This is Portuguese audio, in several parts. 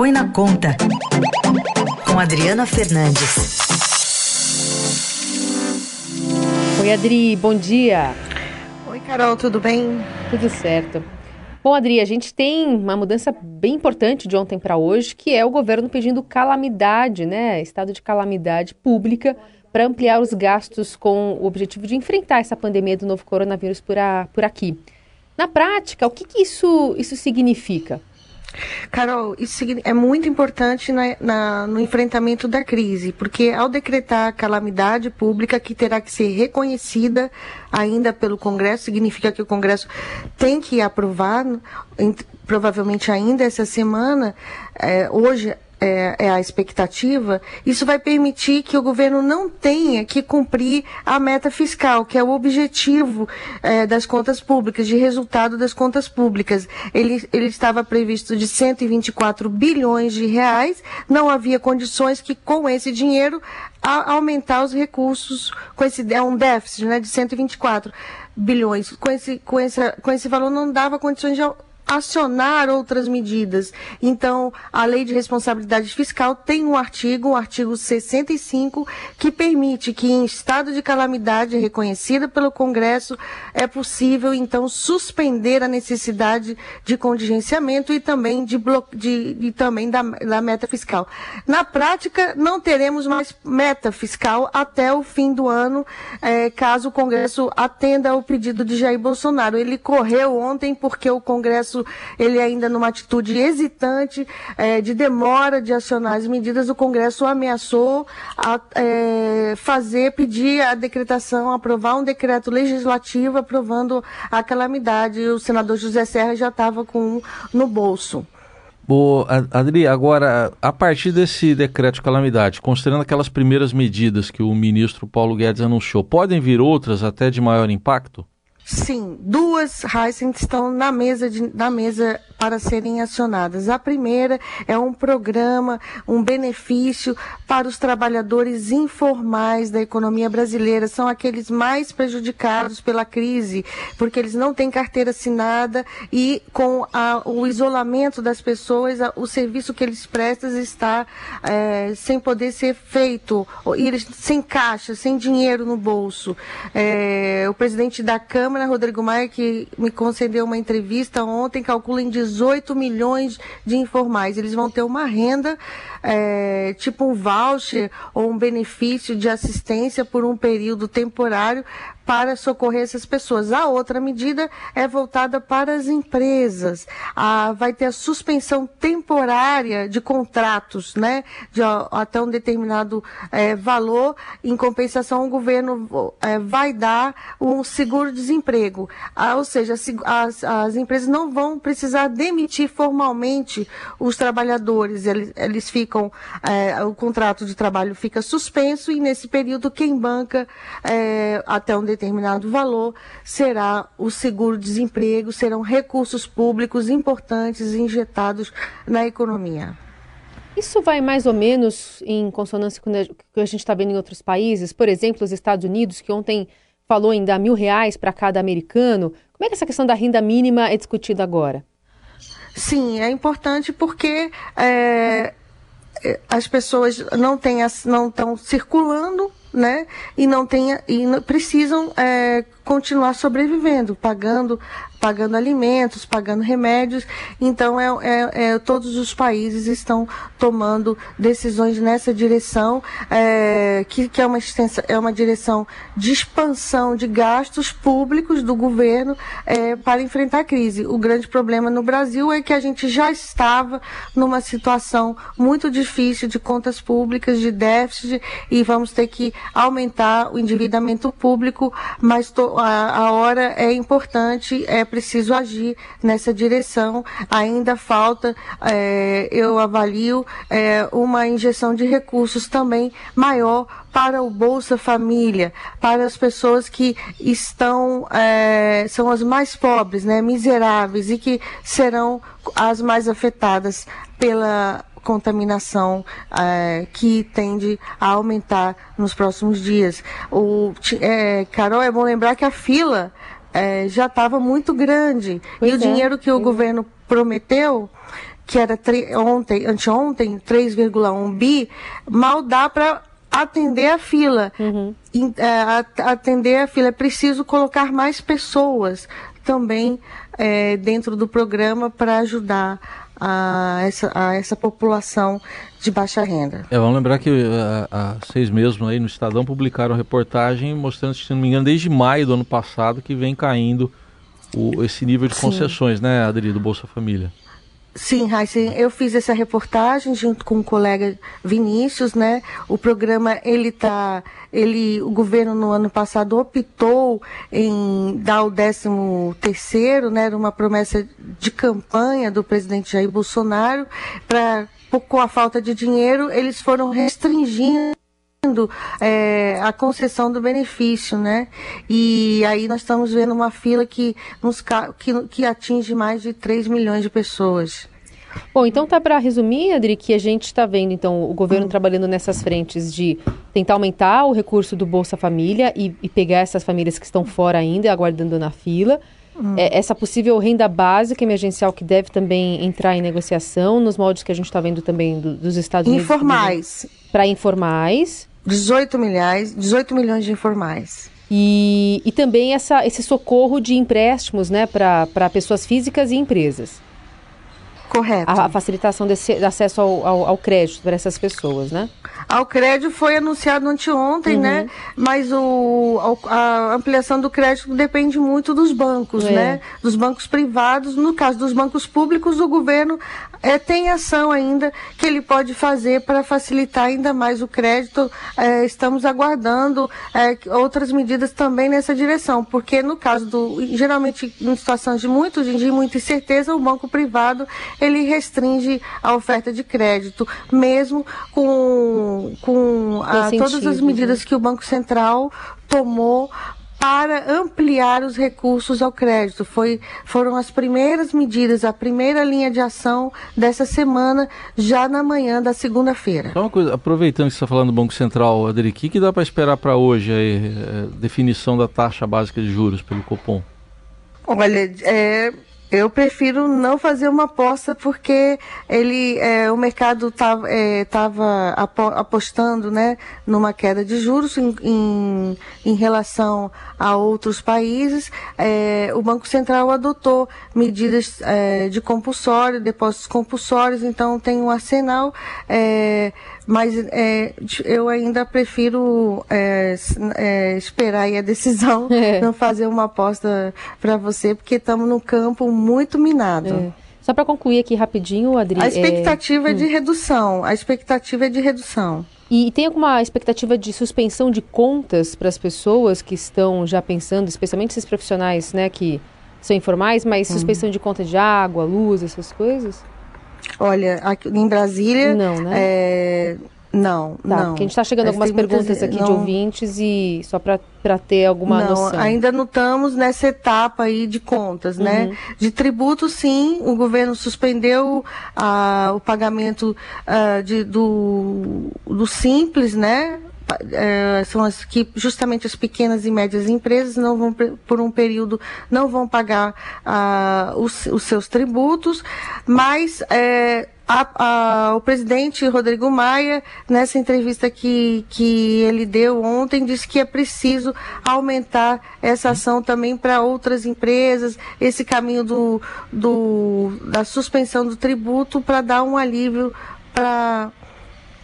Põe na Conta, com Adriana Fernandes. Oi, Adri, bom dia. Oi, Carol, tudo bem? Tudo certo. Bom, Adri, a gente tem uma mudança bem importante de ontem para hoje, que é o governo pedindo calamidade, né? Estado de calamidade pública para ampliar os gastos com o objetivo de enfrentar essa pandemia do novo coronavírus por, a, por aqui. Na prática, o que, que isso, isso significa? Carol, isso é muito importante na, na, no enfrentamento da crise, porque ao decretar calamidade pública, que terá que ser reconhecida ainda pelo Congresso, significa que o Congresso tem que aprovar, provavelmente ainda essa semana, é, hoje é, é, a expectativa, isso vai permitir que o governo não tenha que cumprir a meta fiscal, que é o objetivo é, das contas públicas, de resultado das contas públicas. Ele, ele estava previsto de 124 bilhões de reais, não havia condições que com esse dinheiro a, aumentar os recursos, com esse, é um déficit né, de 124 bilhões. Com esse, com, esse, com esse valor não dava condições de acionar outras medidas. Então, a Lei de Responsabilidade Fiscal tem um artigo, o artigo 65, que permite que em estado de calamidade reconhecida pelo Congresso é possível, então, suspender a necessidade de contingenciamento e também, de, de, de também da, da meta fiscal. Na prática, não teremos mais meta fiscal até o fim do ano, é, caso o Congresso atenda ao pedido de Jair Bolsonaro. Ele correu ontem porque o Congresso ele ainda numa atitude hesitante, é, de demora de acionar as medidas, o Congresso ameaçou a, é, fazer, pedir a decretação, aprovar um decreto legislativo aprovando a calamidade. O senador José Serra já estava com um no bolso. Boa, Adri, agora, a partir desse decreto de calamidade, considerando aquelas primeiras medidas que o ministro Paulo Guedes anunciou, podem vir outras até de maior impacto? Sim, duas Hisense estão na mesa, de, na mesa para serem acionadas. A primeira é um programa, um benefício para os trabalhadores informais da economia brasileira. São aqueles mais prejudicados pela crise, porque eles não têm carteira assinada e com a, o isolamento das pessoas, a, o serviço que eles prestam está é, sem poder ser feito, eles sem caixa, sem dinheiro no bolso. É, o presidente da Câmara, Rodrigo Maia, que me concedeu uma entrevista ontem, calcula em 18 18 milhões de informais. Eles vão ter uma renda, é, tipo um voucher ou um benefício de assistência por um período temporário para socorrer essas pessoas. A outra medida é voltada para as empresas. Ah, vai ter a suspensão temporária de contratos, né, de até um determinado é, valor. Em compensação, o governo é, vai dar um seguro-desemprego. Ah, ou seja, as, as empresas não vão precisar demitir formalmente os trabalhadores. Eles, eles ficam, é, o contrato de trabalho fica suspenso e nesse período quem banca até um determinado determinado valor, será o seguro-desemprego, serão recursos públicos importantes injetados na economia. Isso vai mais ou menos em consonância com o que a gente está vendo em outros países, por exemplo, os Estados Unidos, que ontem falou em dar mil reais para cada americano. Como é que essa questão da renda mínima é discutida agora? Sim, é importante porque é, as pessoas não estão circulando né? E não tenha e precisam é, continuar sobrevivendo, pagando pagando alimentos, pagando remédios. Então, é, é, é, todos os países estão tomando decisões nessa direção, é, que, que é, uma extensa, é uma direção de expansão de gastos públicos do governo é, para enfrentar a crise. O grande problema no Brasil é que a gente já estava numa situação muito difícil de contas públicas, de déficit, e vamos ter que aumentar o endividamento público, mas a, a hora é importante, é preciso agir nessa direção. Ainda falta, é, eu avalio, é, uma injeção de recursos também maior para o Bolsa Família, para as pessoas que estão, é, são as mais pobres, né, miseráveis e que serão as mais afetadas pela contaminação é, que tende a aumentar nos próximos dias. O, é, Carol, é bom lembrar que a fila é, já estava muito grande. Pois e o é, dinheiro que o governo prometeu que era ontem, anteontem, 3,1 bi, mal dá para atender a fila. Uhum. É, atender a fila. É preciso colocar mais pessoas também é, dentro do programa para ajudar a essa, a essa população de baixa renda. É, vamos lembrar que há seis meses aí no Estadão publicaram reportagem mostrando, se não me engano, desde maio do ano passado que vem caindo o, esse nível de concessões, Sim. né, Adri, do Bolsa Família. Sim, Raíssa, eu fiz essa reportagem junto com o colega Vinícius, né? O programa, ele tá, ele, o governo no ano passado optou em dar o décimo terceiro, né? Era uma promessa de campanha do presidente Jair Bolsonaro para, com a falta de dinheiro, eles foram restringindo é, a concessão do benefício, né? E aí nós estamos vendo uma fila que, nos, que, que atinge mais de 3 milhões de pessoas. Bom, então tá para resumir, Adri, que a gente está vendo então o governo hum. trabalhando nessas frentes de tentar aumentar o recurso do Bolsa Família e, e pegar essas famílias que estão fora ainda, aguardando na fila. Hum. É, essa possível renda básica emergencial que deve também entrar em negociação nos moldes que a gente está vendo também do, dos Estados Unidos. Informais. Para informais. 18 milhões, 18 milhões de informais. E, e também essa, esse socorro de empréstimos né, para pessoas físicas e empresas. Correto. A, a facilitação desse acesso ao, ao, ao, crédito para essas pessoas, né? Ao crédito foi anunciado anteontem, uhum. né? Mas o, a ampliação do crédito depende muito dos bancos, é. né? Dos bancos privados. No caso dos bancos públicos, o governo é, tem ação ainda que ele pode fazer para facilitar ainda mais o crédito. É, estamos aguardando é, outras medidas também nessa direção, porque no caso do, geralmente em situações de muito de muita incerteza, o banco privado ele restringe a oferta de crédito, mesmo com, com a, todas as medidas né? que o Banco Central tomou para ampliar os recursos ao crédito. Foi, foram as primeiras medidas, a primeira linha de ação dessa semana, já na manhã da segunda-feira. Só uma coisa, aproveitando que você está falando do Banco Central, Adri, o que, que dá para esperar para hoje aí, é, definição da taxa básica de juros pelo Copom? Olha, é, eu prefiro não fazer uma aposta porque ele, é, o mercado estava é, tava apostando né, numa queda de juros em, em, em relação a outros países. É, o Banco Central adotou medidas é, de compulsório, depósitos compulsórios, então tem um arsenal é, mas é, eu ainda prefiro é, é, esperar a decisão, é. não fazer uma aposta para você, porque estamos num campo muito minado. É. Só para concluir aqui rapidinho, Adri. A expectativa é, de hum. redução. A expectativa é de redução. E tem alguma expectativa de suspensão de contas para as pessoas que estão já pensando, especialmente esses profissionais, né, que são informais, mas suspensão de conta de água, luz, essas coisas? Olha, aqui em Brasília. Não, né? É, não, tá, não. Porque a gente está chegando algumas perguntas muitas, aqui não, de ouvintes e só para ter alguma não, noção. Ainda não estamos nessa etapa aí de contas, né? uhum. né? De tributo, sim, o governo suspendeu uh, o pagamento uh, de, do, do simples, né? É, são as que justamente as pequenas e médias empresas não vão por um período não vão pagar os, os, seus tributos, mas é, a, a, o presidente Rodrigo Maia, nessa entrevista que, que ele deu ontem, disse que é preciso aumentar essa ação também para outras empresas, esse caminho do, do, da suspensão do tributo para dar um alívio para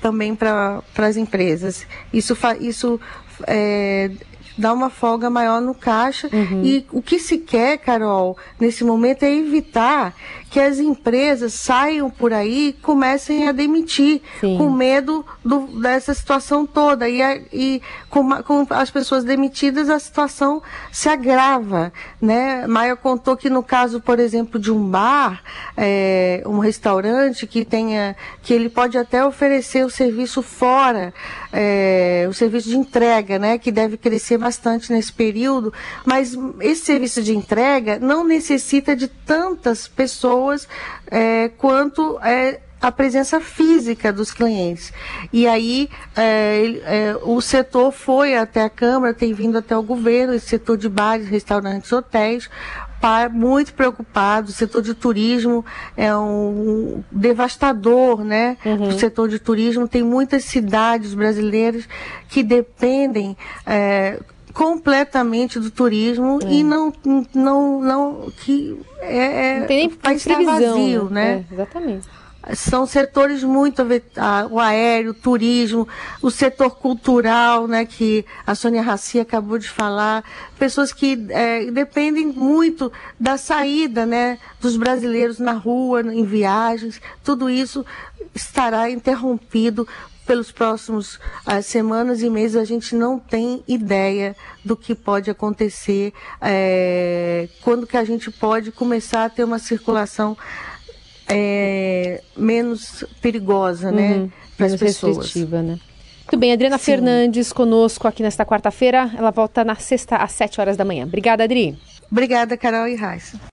também para as empresas. Isso, isso é, dá uma folga maior no caixa. Uhum. E o que se quer, Carol, nesse momento é evitar que as empresas saiam por aí e comecem a demitir, Sim. com medo do, dessa situação toda. E, a, e com, com, as pessoas demitidas, a situação se agrava. Né? Maia contou que no caso, por exemplo, de um bar, é, um restaurante que tenha, que ele pode até oferecer o serviço fora, é, o serviço de entrega, né? que deve crescer bastante nesse período, mas esse serviço de entrega não necessita de tantas pessoas é, quanto é, a presença física dos clientes. E aí é, é, o setor foi até a Câmara, tem vindo até o governo, esse setor de bares, restaurantes, hotéis, muito preocupado. O setor de turismo é um devastador, né? Uhum. O setor de turismo tem muitas cidades brasileiras que dependem é, completamente do turismo é. e não, não, não que é, é não tem nem vai estar vazio, né? É, exatamente são setores muito o aéreo, o turismo, o setor cultural, né, que a Sônia Raci acabou de falar, pessoas que é, dependem muito da saída, né, dos brasileiros na rua, em viagens, tudo isso estará interrompido pelos próximos uh, semanas e meses a gente não tem ideia do que pode acontecer é, quando que a gente pode começar a ter uma circulação é, menos perigosa, né, uhum, para as pessoas. Né? Muito bem, Adriana Sim. Fernandes conosco aqui nesta quarta-feira. Ela volta na sexta às sete horas da manhã. Obrigada, Adri. Obrigada, Carol e Raíssa.